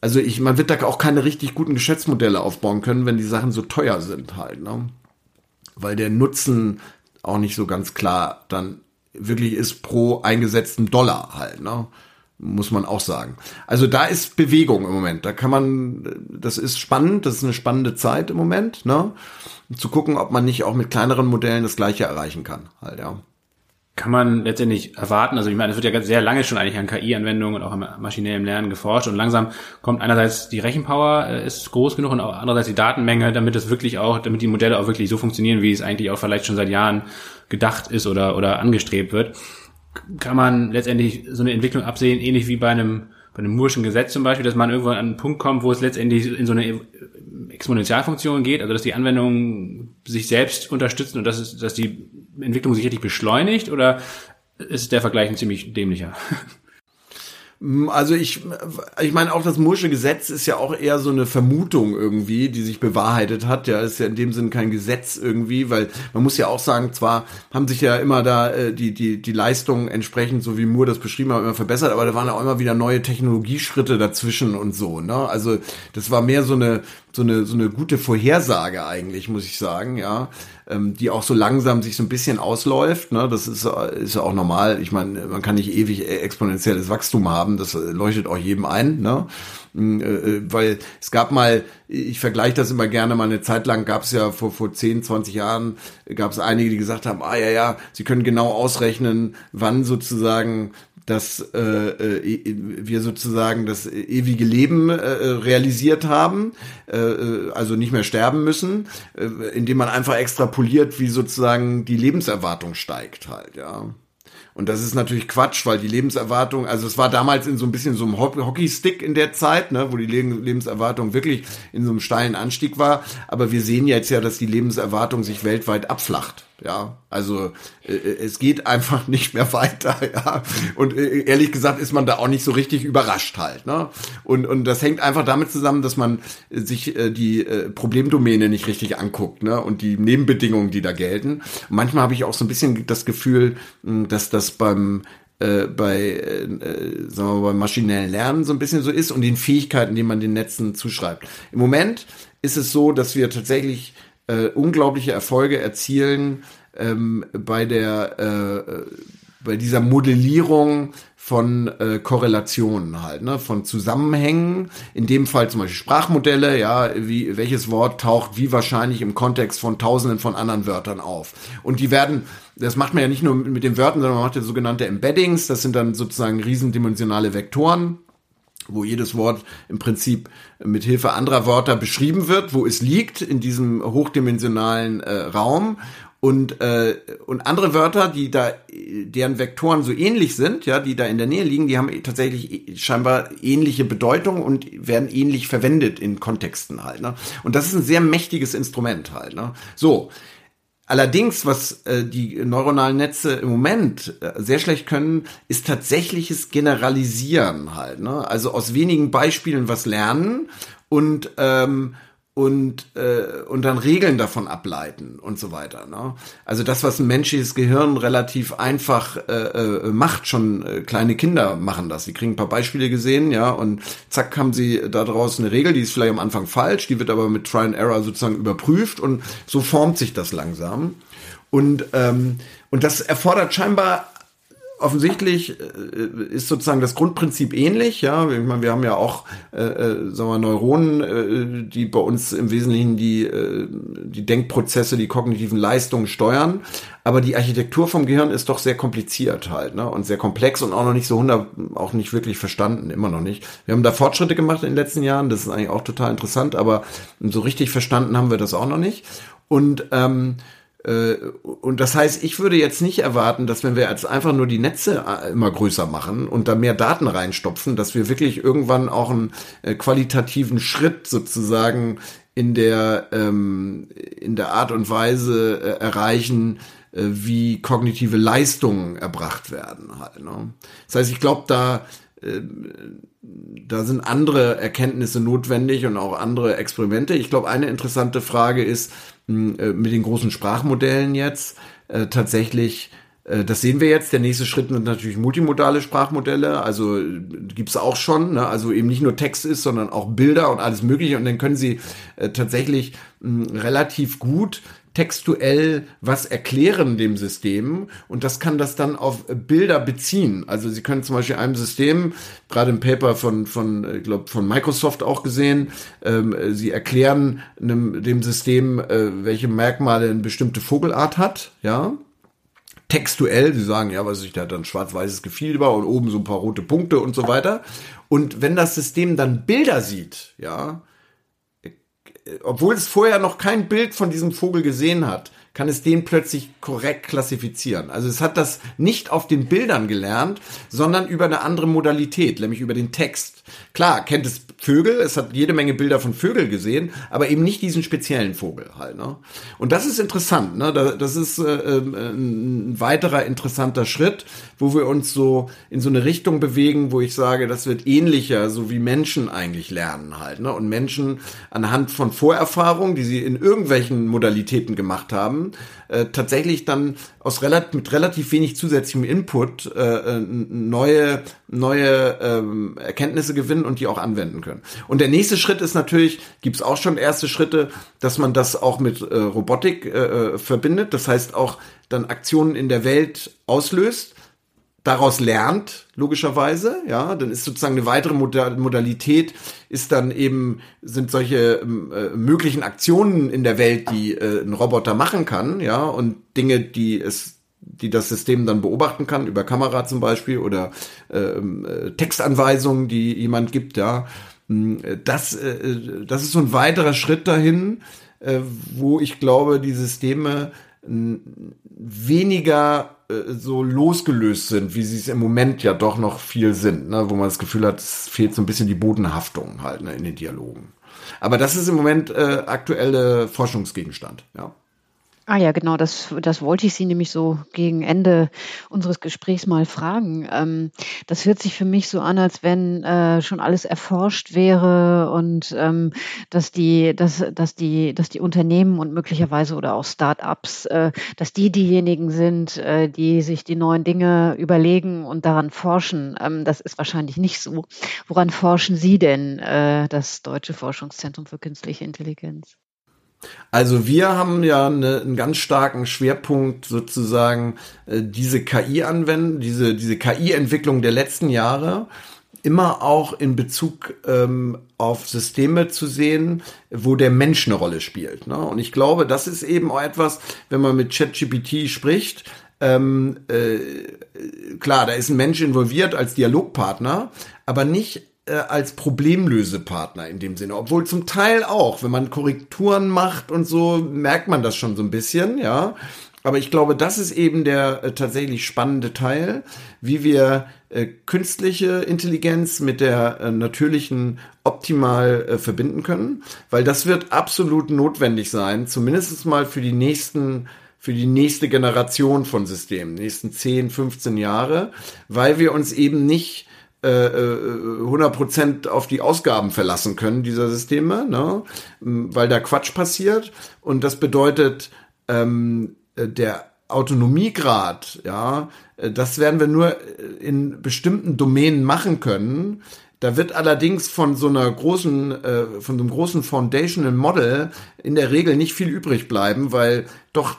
Also ich, man wird da auch keine richtig guten Geschäftsmodelle aufbauen können, wenn die Sachen so teuer sind halt, ne? Weil der Nutzen auch nicht so ganz klar dann wirklich ist pro eingesetzten Dollar halt, ne? Muss man auch sagen. Also da ist Bewegung im Moment. Da kann man, das ist spannend, das ist eine spannende Zeit im Moment, ne? Zu gucken, ob man nicht auch mit kleineren Modellen das Gleiche erreichen kann, halt, ja kann man letztendlich erwarten. Also ich meine, es wird ja sehr lange schon eigentlich an KI-Anwendungen und auch am maschinellen Lernen geforscht und langsam kommt einerseits die Rechenpower äh, ist groß genug und auch andererseits die Datenmenge, damit es wirklich auch, damit die Modelle auch wirklich so funktionieren, wie es eigentlich auch vielleicht schon seit Jahren gedacht ist oder oder angestrebt wird. Kann man letztendlich so eine Entwicklung absehen, ähnlich wie bei einem bei einem Murschen Gesetz zum Beispiel, dass man irgendwann an einen Punkt kommt, wo es letztendlich in so eine Exponentialfunktion geht, also dass die Anwendungen sich selbst unterstützen und dass, es, dass die Entwicklung sich richtig beschleunigt oder ist der Vergleich ein ziemlich dämlicher? Also ich, ich meine auch das Mursche Gesetz ist ja auch eher so eine Vermutung irgendwie, die sich bewahrheitet hat. Ja, ist ja in dem Sinn kein Gesetz irgendwie, weil man muss ja auch sagen, zwar haben sich ja immer da äh, die die die Leistungen entsprechend, so wie Moore das beschrieben hat, immer verbessert, aber da waren auch immer wieder neue Technologieschritte dazwischen und so. Ne, also das war mehr so eine so eine so eine gute Vorhersage eigentlich, muss ich sagen. Ja, ähm, die auch so langsam sich so ein bisschen ausläuft. Ne? Das ist, ist ja auch normal. Ich meine, man kann nicht ewig exponentielles Wachstum haben. Das leuchtet auch jedem ein. Ne? Mm, äh, äh, weil es gab mal, ich vergleiche das immer gerne, mal eine Zeit lang gab es ja vor, vor 10, 20 Jahren, gab es einige, die gesagt haben, ah ja, ja, sie können genau ausrechnen, wann sozusagen dass äh, äh, wir sozusagen das ewige Leben äh, realisiert haben, äh, also nicht mehr sterben müssen, äh, indem man einfach extrapoliert, wie sozusagen die Lebenserwartung steigt halt, ja. Und das ist natürlich Quatsch, weil die Lebenserwartung, also es war damals in so ein bisschen so einem Hockeystick in der Zeit, ne, wo die Lebenserwartung wirklich in so einem steilen Anstieg war. Aber wir sehen jetzt ja, dass die Lebenserwartung sich weltweit abflacht. Ja, also äh, äh, es geht einfach nicht mehr weiter, ja. Und äh, ehrlich gesagt ist man da auch nicht so richtig überrascht halt, ne? Und und das hängt einfach damit zusammen, dass man sich äh, die äh, Problemdomäne nicht richtig anguckt, ne? Und die Nebenbedingungen, die da gelten. manchmal habe ich auch so ein bisschen das Gefühl, hm, dass das beim äh, bei, äh, sagen wir mal, beim maschinellen Lernen so ein bisschen so ist und den Fähigkeiten, die man den Netzen zuschreibt. Im Moment ist es so, dass wir tatsächlich äh, unglaubliche Erfolge erzielen ähm, bei der äh, bei dieser Modellierung von äh, Korrelationen halt, ne, von Zusammenhängen. In dem Fall zum Beispiel Sprachmodelle, ja, wie welches Wort taucht wie wahrscheinlich im Kontext von Tausenden von anderen Wörtern auf. Und die werden, das macht man ja nicht nur mit den Wörtern, sondern man macht ja sogenannte Embeddings. Das sind dann sozusagen riesendimensionale Vektoren wo jedes Wort im Prinzip mit Hilfe anderer Wörter beschrieben wird, wo es liegt in diesem hochdimensionalen äh, Raum und äh, und andere Wörter, die da deren Vektoren so ähnlich sind, ja, die da in der Nähe liegen, die haben tatsächlich scheinbar ähnliche Bedeutung und werden ähnlich verwendet in Kontexten halt, ne? Und das ist ein sehr mächtiges Instrument halt, ne? So, Allerdings, was äh, die neuronalen Netze im Moment äh, sehr schlecht können, ist tatsächliches Generalisieren halt. Ne? Also aus wenigen Beispielen was lernen und ähm, und, äh, und dann Regeln davon ableiten und so weiter. Ne? Also das, was ein menschliches Gehirn relativ einfach äh, äh, macht, schon äh, kleine Kinder machen das. Sie kriegen ein paar Beispiele gesehen, ja, und zack haben sie daraus eine Regel, die ist vielleicht am Anfang falsch, die wird aber mit Try and Error sozusagen überprüft und so formt sich das langsam. Und, ähm, und das erfordert scheinbar offensichtlich äh, ist sozusagen das Grundprinzip ähnlich. Ja, ich meine, wir haben ja auch, äh, äh, sagen wir, Neuronen, äh, die bei uns im Wesentlichen die äh, die Denkprozesse, die kognitiven Leistungen steuern. Aber die Architektur vom Gehirn ist doch sehr kompliziert halt, ne? Und sehr komplex und auch noch nicht so hundert, auch nicht wirklich verstanden, immer noch nicht. Wir haben da Fortschritte gemacht in den letzten Jahren. Das ist eigentlich auch total interessant, aber so richtig verstanden haben wir das auch noch nicht. Und ähm, äh, und das heißt, ich würde jetzt nicht erwarten, dass wenn wir jetzt einfach nur die Netze äh, immer größer machen und da mehr Daten reinstopfen, dass wir wirklich irgendwann auch einen äh, qualitativen Schritt sozusagen in der ähm, in der Art und Weise erreichen, äh, wie kognitive Leistungen erbracht werden halt. Ne? Das heißt, ich glaube, da äh, da sind andere Erkenntnisse notwendig und auch andere Experimente. Ich glaube, eine interessante Frage ist hm, äh, mit den großen Sprachmodellen jetzt äh, tatsächlich äh, das sehen wir jetzt. Der nächste Schritt sind natürlich multimodale Sprachmodelle. Also gibt's auch schon. Ne? Also eben nicht nur Text ist, sondern auch Bilder und alles Mögliche. Und dann können Sie tatsächlich hm, relativ gut textuell was erklären dem System und das kann das dann auf Bilder beziehen. Also Sie können zum Beispiel einem System, gerade im Paper von, von ich glaube, von Microsoft auch gesehen, ähm, Sie erklären einem, dem System, äh, welche Merkmale eine bestimmte Vogelart hat, ja, textuell, sie sagen, ja, was ich, der hat dann schwarz-weißes Gefieder und oben so ein paar rote Punkte und so weiter. Und wenn das System dann Bilder sieht, ja, obwohl es vorher noch kein Bild von diesem Vogel gesehen hat, kann es den plötzlich korrekt klassifizieren. Also es hat das nicht auf den Bildern gelernt, sondern über eine andere Modalität, nämlich über den Text. Klar, kennt es Vögel, es hat jede Menge Bilder von Vögeln gesehen, aber eben nicht diesen speziellen Vogel halt. Ne? Und das ist interessant. Ne? Das ist äh, ähm, ein weiterer interessanter Schritt, wo wir uns so in so eine Richtung bewegen, wo ich sage, das wird ähnlicher, so wie Menschen eigentlich lernen halt. Ne? Und Menschen anhand von Vorerfahrungen, die sie in irgendwelchen Modalitäten gemacht haben, äh, tatsächlich dann aus relativ, mit relativ wenig zusätzlichem Input äh, äh, neue, neue ähm, Erkenntnisse gewinnen und die auch anwenden können. Und der nächste Schritt ist natürlich, gibt es auch schon erste Schritte, dass man das auch mit äh, Robotik äh, äh verbindet. Das heißt auch dann Aktionen in der Welt auslöst daraus lernt, logischerweise, ja, dann ist sozusagen eine weitere Modalität, ist dann eben, sind solche ähm, äh, möglichen Aktionen in der Welt, die äh, ein Roboter machen kann, ja, und Dinge, die es die das System dann beobachten kann, über Kamera zum Beispiel oder ähm, äh, Textanweisungen, die jemand gibt, ja. Hm, das, äh, das ist so ein weiterer Schritt dahin, äh, wo ich glaube, die Systeme weniger äh, so losgelöst sind, wie sie es im Moment ja doch noch viel sind, ne? wo man das Gefühl hat, es fehlt so ein bisschen die Bodenhaftung halt ne, in den Dialogen. Aber das ist im Moment äh, aktuelle Forschungsgegenstand, ja. Ah ja, genau, das, das wollte ich Sie nämlich so gegen Ende unseres Gesprächs mal fragen. Ähm, das hört sich für mich so an, als wenn äh, schon alles erforscht wäre und ähm, dass die, dass, dass die, dass die Unternehmen und möglicherweise oder auch Start-ups, äh, dass die diejenigen sind, äh, die sich die neuen Dinge überlegen und daran forschen. Ähm, das ist wahrscheinlich nicht so. Woran forschen Sie denn, äh, das Deutsche Forschungszentrum für Künstliche Intelligenz? Also wir haben ja eine, einen ganz starken Schwerpunkt sozusagen äh, diese KI anwenden, diese, diese KI-Entwicklung der letzten Jahre immer auch in Bezug ähm, auf Systeme zu sehen, wo der Mensch eine Rolle spielt. Ne? Und ich glaube, das ist eben auch etwas, wenn man mit ChatGPT spricht, ähm, äh, klar, da ist ein Mensch involviert als Dialogpartner, aber nicht äh, als Problemlösepartner in dem Sinne. Obwohl zum Teil auch, wenn man Korrekturen macht und so, merkt man das schon so ein bisschen, ja. Aber ich glaube, das ist eben der äh, tatsächlich spannende Teil, wie wir äh, künstliche Intelligenz mit der äh, natürlichen optimal äh, verbinden können, weil das wird absolut notwendig sein, zumindest mal für die nächsten für die nächste Generation von Systemen, nächsten 10, 15 Jahre, weil wir uns eben nicht 100% äh, auf die Ausgaben verlassen können dieser Systeme, ne? weil da Quatsch passiert. Und das bedeutet, ähm, äh, der Autonomiegrad, ja, äh, das werden wir nur in bestimmten Domänen machen können. Da wird allerdings von so einer großen, äh, von so einem großen Foundational Model in der Regel nicht viel übrig bleiben, weil doch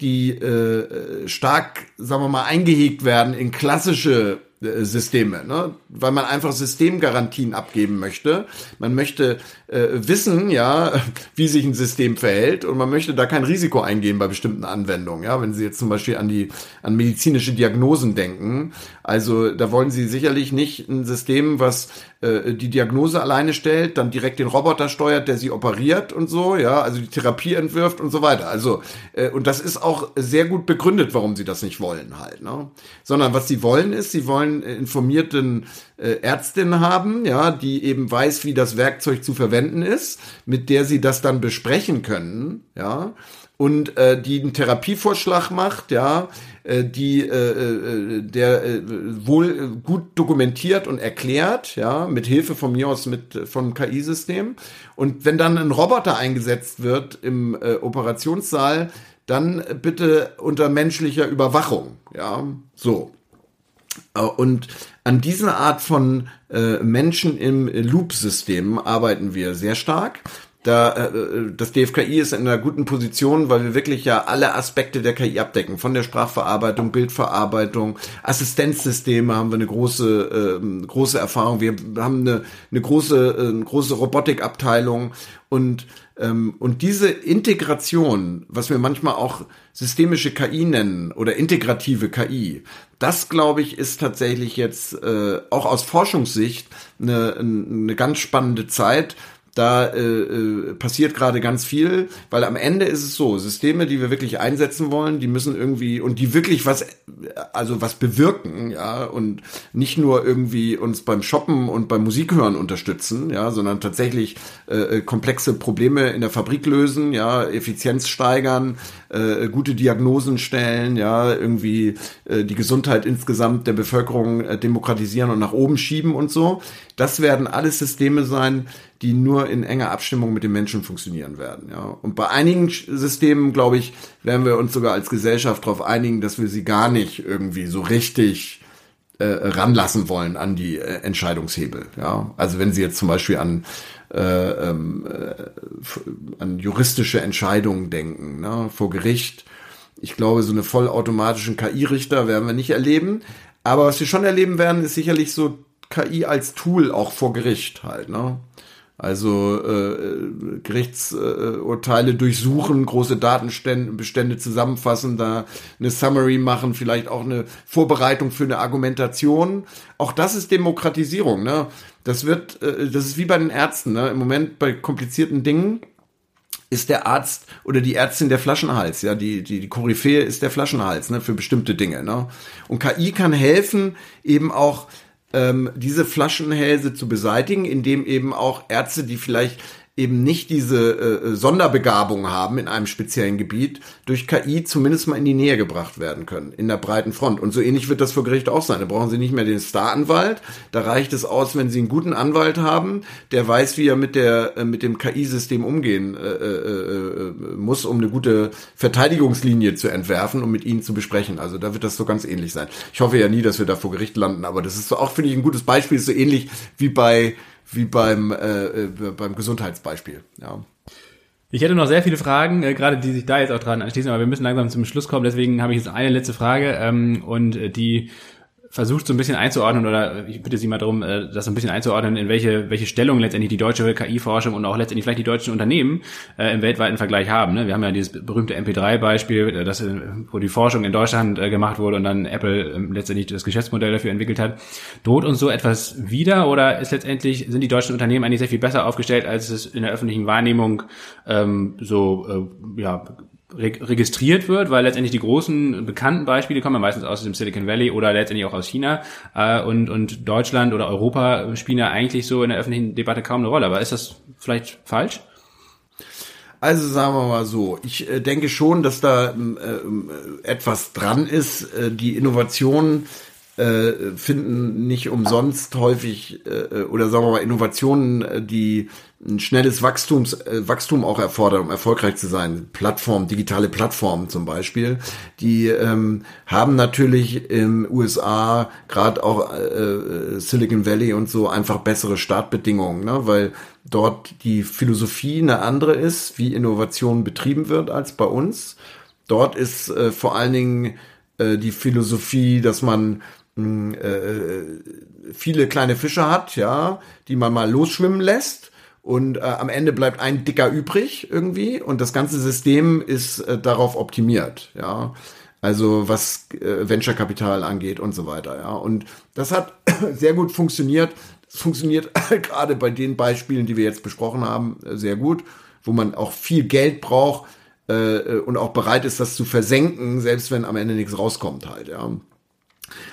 die äh, stark, sagen wir mal, eingehegt werden in klassische äh, Systeme, ne? weil man einfach Systemgarantien abgeben möchte. Man möchte äh, wissen, ja, wie sich ein System verhält und man möchte da kein Risiko eingehen bei bestimmten Anwendungen. Ja, wenn Sie jetzt zum Beispiel an die an medizinische Diagnosen denken, also da wollen Sie sicherlich nicht ein System, was äh, die Diagnose alleine stellt, dann direkt den Roboter steuert, der sie operiert und so, ja, also die Therapie entwirft und so weiter. Also äh, und das ist auch sehr gut begründet, warum Sie das nicht wollen halt, ne? Sondern was Sie wollen ist, Sie wollen einen informierten äh, Ärztin haben, ja, die eben weiß, wie das Werkzeug zu verwenden ist, mit der sie das dann besprechen können, ja. und äh, die einen Therapievorschlag macht, ja, äh, die äh, äh, der äh, wohl gut dokumentiert und erklärt, ja, mit Hilfe von mir aus mit vom KI-System. Und wenn dann ein Roboter eingesetzt wird im äh, Operationssaal, dann bitte unter menschlicher Überwachung, ja, so. Äh, und an dieser Art von äh, Menschen im Loop-System arbeiten wir sehr stark da äh, das DFKI ist in einer guten Position, weil wir wirklich ja alle Aspekte der KI abdecken, von der Sprachverarbeitung, Bildverarbeitung, Assistenzsysteme haben wir eine große äh, große Erfahrung. Wir haben eine, eine große äh, große Robotikabteilung und ähm, und diese Integration, was wir manchmal auch systemische KI nennen oder integrative KI, das glaube ich ist tatsächlich jetzt äh, auch aus Forschungssicht eine, eine ganz spannende Zeit da äh, äh, passiert gerade ganz viel, weil am Ende ist es so, Systeme, die wir wirklich einsetzen wollen, die müssen irgendwie und die wirklich was, also was bewirken, ja, und nicht nur irgendwie uns beim Shoppen und beim Musikhören unterstützen, ja, sondern tatsächlich äh, äh komplexe Probleme in der Fabrik lösen, ja, Effizienz steigern, äh, gute Diagnosen stellen, ja, irgendwie äh, die Gesundheit insgesamt der Bevölkerung äh, demokratisieren und nach oben schieben und so. Das werden alles Systeme sein, die nur in enger Abstimmung mit den Menschen funktionieren werden. Ja. Und bei einigen Systemen, glaube ich, werden wir uns sogar als Gesellschaft darauf einigen, dass wir sie gar nicht irgendwie so richtig äh, ranlassen wollen an die äh, Entscheidungshebel. Ja. Also wenn Sie jetzt zum Beispiel an äh, ähm, äh, an juristische Entscheidungen denken, ne, vor Gericht. Ich glaube, so eine vollautomatischen KI-Richter werden wir nicht erleben. Aber was wir schon erleben werden, ist sicherlich so KI als Tool auch vor Gericht halt. Ne? Also äh, Gerichtsurteile äh, durchsuchen, große Datenbestände zusammenfassen, da eine Summary machen, vielleicht auch eine Vorbereitung für eine Argumentation. Auch das ist Demokratisierung. Ne? Das wird, äh, das ist wie bei den Ärzten. Ne? Im Moment bei komplizierten Dingen ist der Arzt oder die Ärztin der Flaschenhals, ja, die, die, die Koryphäe ist der Flaschenhals, ne, für bestimmte Dinge, ne. Und KI kann helfen, eben auch ähm, diese Flaschenhälse zu beseitigen, indem eben auch Ärzte, die vielleicht eben nicht diese äh, Sonderbegabung haben in einem speziellen Gebiet, durch KI zumindest mal in die Nähe gebracht werden können, in der breiten Front. Und so ähnlich wird das vor Gericht auch sein. Da brauchen Sie nicht mehr den Staranwalt. Da reicht es aus, wenn Sie einen guten Anwalt haben, der weiß, wie er mit der äh, mit dem KI-System umgehen äh, äh, äh, muss, um eine gute Verteidigungslinie zu entwerfen und mit Ihnen zu besprechen. Also da wird das so ganz ähnlich sein. Ich hoffe ja nie, dass wir da vor Gericht landen, aber das ist so auch, finde ich, ein gutes Beispiel, ist so ähnlich wie bei wie beim, äh, äh, beim Gesundheitsbeispiel. Ja. Ich hätte noch sehr viele Fragen, äh, gerade die sich da jetzt auch dran anschließen, aber wir müssen langsam zum Schluss kommen. Deswegen habe ich jetzt eine letzte Frage ähm, und äh, die versucht so ein bisschen einzuordnen oder ich bitte Sie mal darum, äh, das so ein bisschen einzuordnen, in welche, welche Stellung letztendlich die deutsche KI-Forschung und auch letztendlich vielleicht die deutschen Unternehmen äh, im weltweiten Vergleich haben. Ne? Wir haben ja dieses berühmte MP3-Beispiel, äh, das, äh, wo die Forschung in Deutschland äh, gemacht wurde und dann Apple äh, letztendlich das Geschäftsmodell dafür entwickelt hat. Droht uns so etwas wieder oder ist letztendlich, sind die deutschen Unternehmen eigentlich sehr viel besser aufgestellt, als es in der öffentlichen Wahrnehmung ähm, so äh, ja, registriert wird, weil letztendlich die großen bekannten Beispiele kommen ja meistens aus dem Silicon Valley oder letztendlich auch aus China äh, und, und Deutschland oder Europa spielen ja eigentlich so in der öffentlichen Debatte kaum eine Rolle. Aber ist das vielleicht falsch? Also sagen wir mal so, ich äh, denke schon, dass da ähm, äh, etwas dran ist. Äh, die Innovationen äh, finden nicht umsonst häufig äh, oder sagen wir mal Innovationen, äh, die ein schnelles Wachstums, äh, Wachstum auch erfordert, um erfolgreich zu sein. Plattformen, digitale Plattformen zum Beispiel, die ähm, haben natürlich im USA, gerade auch äh, äh, Silicon Valley und so, einfach bessere Startbedingungen, ne? weil dort die Philosophie eine andere ist, wie Innovation betrieben wird als bei uns. Dort ist äh, vor allen Dingen äh, die Philosophie, dass man äh, viele kleine Fische hat, ja, die man mal losschwimmen lässt und äh, am Ende bleibt ein dicker übrig irgendwie und das ganze System ist äh, darauf optimiert, ja. Also was äh, Venture Kapital angeht und so weiter, ja. Und das hat sehr gut funktioniert. Es funktioniert gerade bei den Beispielen, die wir jetzt besprochen haben, äh, sehr gut, wo man auch viel Geld braucht äh, äh, und auch bereit ist, das zu versenken, selbst wenn am Ende nichts rauskommt halt, ja.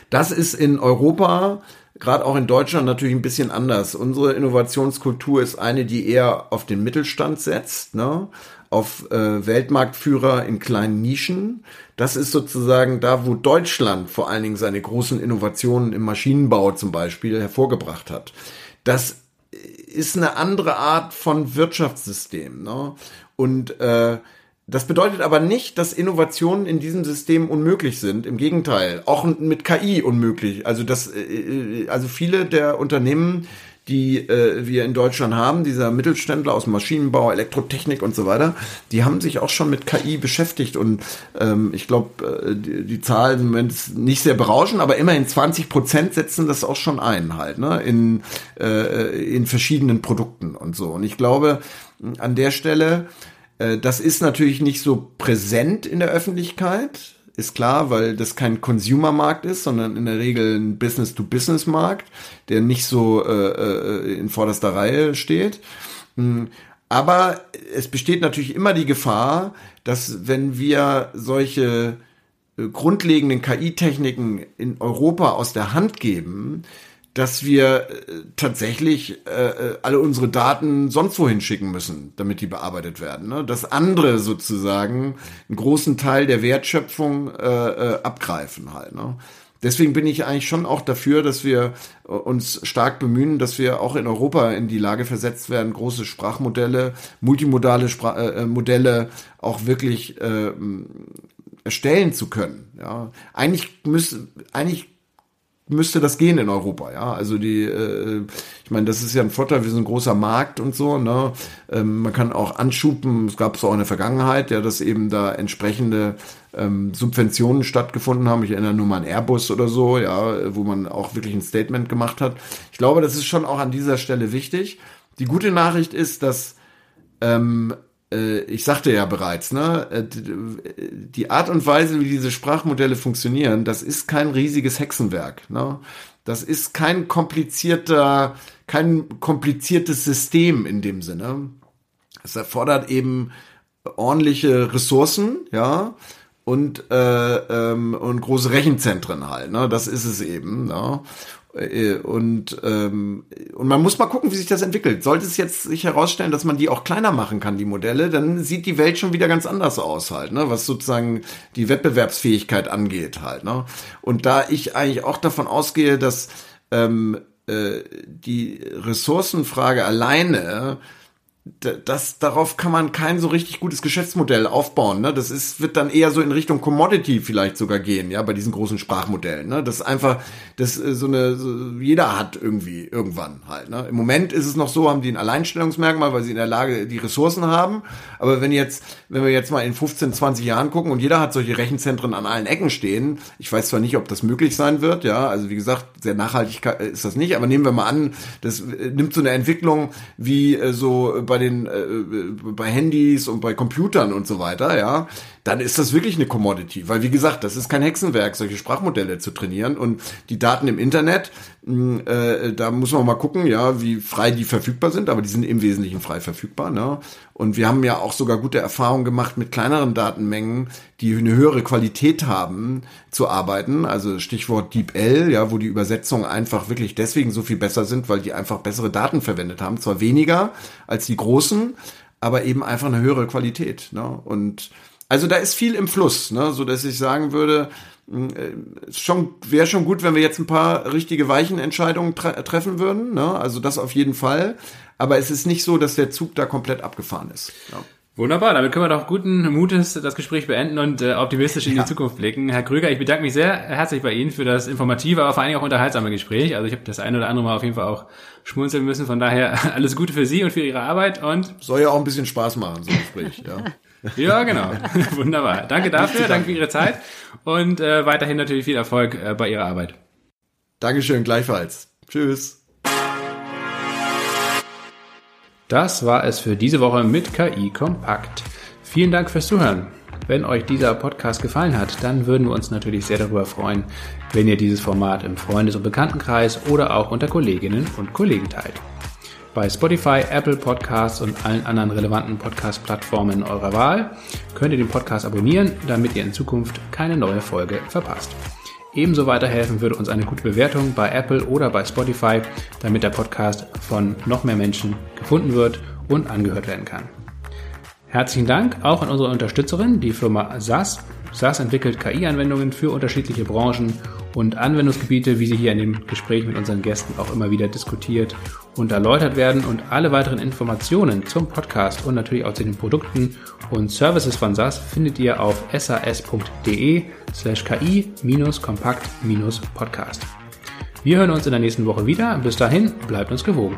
Das ist in Europa gerade auch in Deutschland natürlich ein bisschen anders. Unsere Innovationskultur ist eine, die eher auf den Mittelstand setzt, ne? auf äh, Weltmarktführer in kleinen Nischen. Das ist sozusagen da, wo Deutschland vor allen Dingen seine großen Innovationen im Maschinenbau zum Beispiel hervorgebracht hat. Das ist eine andere Art von Wirtschaftssystem. Ne? Und äh, das bedeutet aber nicht, dass Innovationen in diesem System unmöglich sind. Im Gegenteil, auch mit KI unmöglich. Also das, äh, äh, also viele der Unternehmen, die äh, wir in Deutschland haben, dieser Mittelständler aus Maschinenbau, Elektrotechnik und so weiter, die haben sich auch schon mit KI beschäftigt und ähm, ich glaube, äh, die, die Zahlen ist nicht sehr berauschend, aber immerhin 20 Prozent setzen das auch schon ein halt, ne, in, äh, in verschiedenen Produkten und so. Und ich glaube, an der Stelle das ist natürlich nicht so präsent in der Öffentlichkeit, ist klar, weil das kein Consumer-Markt ist, sondern in der Regel ein Business-to-Business-Markt, der nicht so äh, äh, in vorderster Reihe steht. Hm, aber es besteht natürlich immer die Gefahr, dass wenn wir solche grundlegenden KI-Techniken in Europa aus der Hand geben, dass wir äh, tatsächlich äh, äh, alle unsere Daten sonst wohin schicken müssen, damit die bearbeitet werden. Ne? Dass andere sozusagen einen großen Teil der Wertschöpfung äh, äh, abgreifen halt. Ne? Deswegen bin ich eigentlich schon auch dafür, dass wir äh, uns stark bemühen, dass wir auch in Europa in die Lage versetzt werden, große Sprachmodelle, multimodale Spra äh, Modelle auch wirklich äh, erstellen zu können. Ja, eigentlich müssen, eigentlich müsste das gehen in Europa, ja. Also die, äh, ich meine, das ist ja ein Vorteil, wir sind ein großer Markt und so, ne? Ähm, man kann auch anschupen, es gab es auch in der Vergangenheit, ja, dass eben da entsprechende ähm, Subventionen stattgefunden haben. Ich erinnere nur mal an Airbus oder so, ja, wo man auch wirklich ein Statement gemacht hat. Ich glaube, das ist schon auch an dieser Stelle wichtig. Die gute Nachricht ist, dass ähm, äh, ich sagte ja bereits, ne, äh, die Art und Weise, wie diese Sprachmodelle funktionieren, das ist kein riesiges Hexenwerk. Ne? Das ist kein komplizierter, kein kompliziertes System in dem Sinne. Es erfordert eben ordentliche Ressourcen, ja, und äh, ähm, und große Rechenzentren halt. Ne? Das ist es eben. Ne? Äh, und, ähm, und man muss mal gucken, wie sich das entwickelt. Sollte es jetzt sich herausstellen, dass man die auch kleiner machen kann, die Modelle, dann sieht die Welt schon wieder ganz anders aus halt, ne? was sozusagen die Wettbewerbsfähigkeit angeht halt. Ne? Und da ich eigentlich auch davon ausgehe, dass ähm, äh, die Ressourcenfrage alleine das, darauf kann man kein so richtig gutes Geschäftsmodell aufbauen. Ne? Das ist, wird dann eher so in Richtung Commodity vielleicht sogar gehen, ja, bei diesen großen Sprachmodellen. Ne? Das ist einfach, das äh, so eine, so, jeder hat irgendwie irgendwann halt. Ne? Im Moment ist es noch so, haben die ein Alleinstellungsmerkmal, weil sie in der Lage die Ressourcen haben. Aber wenn jetzt, wenn wir jetzt mal in 15, 20 Jahren gucken und jeder hat solche Rechenzentren an allen Ecken stehen, ich weiß zwar nicht, ob das möglich sein wird, ja, also wie gesagt, sehr nachhaltig ist das nicht, aber nehmen wir mal an, das äh, nimmt so eine Entwicklung wie äh, so bei bei den äh, bei Handys und bei Computern und so weiter, ja, dann ist das wirklich eine Commodity, weil wie gesagt, das ist kein Hexenwerk, solche Sprachmodelle zu trainieren. Und die Daten im Internet, mh, äh, da muss man mal gucken, ja, wie frei die verfügbar sind, aber die sind im Wesentlichen frei verfügbar, ne? Und wir haben ja auch sogar gute Erfahrungen gemacht mit kleineren Datenmengen, die eine höhere Qualität haben, zu arbeiten. Also Stichwort DeepL, ja, wo die Übersetzungen einfach wirklich deswegen so viel besser sind, weil die einfach bessere Daten verwendet haben. Zwar weniger als die großen, aber eben einfach eine höhere Qualität. Ne? Und also da ist viel im Fluss, ne? so dass ich sagen würde, schon wäre schon gut, wenn wir jetzt ein paar richtige weichen Entscheidungen tre treffen würden. Ne? Also das auf jeden Fall. Aber es ist nicht so, dass der Zug da komplett abgefahren ist. Ja. Wunderbar, damit können wir doch guten Mutes das Gespräch beenden und äh, optimistisch in ja. die Zukunft blicken. Herr Krüger, ich bedanke mich sehr herzlich bei Ihnen für das informative, aber vor allen Dingen auch unterhaltsame Gespräch. Also ich habe das eine oder andere Mal auf jeden Fall auch schmunzeln müssen. Von daher alles Gute für Sie und für Ihre Arbeit und soll ja auch ein bisschen Spaß machen, so ein Gespräch. Ja. Ja, genau. Wunderbar. Danke dafür, danke für Ihre Zeit und äh, weiterhin natürlich viel Erfolg äh, bei Ihrer Arbeit. Dankeschön, gleichfalls. Tschüss. Das war es für diese Woche mit KI Kompakt. Vielen Dank fürs Zuhören. Wenn euch dieser Podcast gefallen hat, dann würden wir uns natürlich sehr darüber freuen, wenn ihr dieses Format im Freundes- und Bekanntenkreis oder auch unter Kolleginnen und Kollegen teilt. Bei Spotify, Apple Podcasts und allen anderen relevanten Podcast-Plattformen eurer Wahl könnt ihr den Podcast abonnieren, damit ihr in Zukunft keine neue Folge verpasst. Ebenso weiterhelfen würde uns eine gute Bewertung bei Apple oder bei Spotify, damit der Podcast von noch mehr Menschen gefunden wird und angehört werden kann. Herzlichen Dank auch an unsere Unterstützerin, die Firma SAS. SAS entwickelt KI-Anwendungen für unterschiedliche Branchen und Anwendungsgebiete, wie sie hier in dem Gespräch mit unseren Gästen auch immer wieder diskutiert und erläutert werden. Und alle weiteren Informationen zum Podcast und natürlich auch zu den Produkten und Services von SAS findet ihr auf sas.de slash ki-kompakt-podcast. Wir hören uns in der nächsten Woche wieder. Bis dahin, bleibt uns gewogen.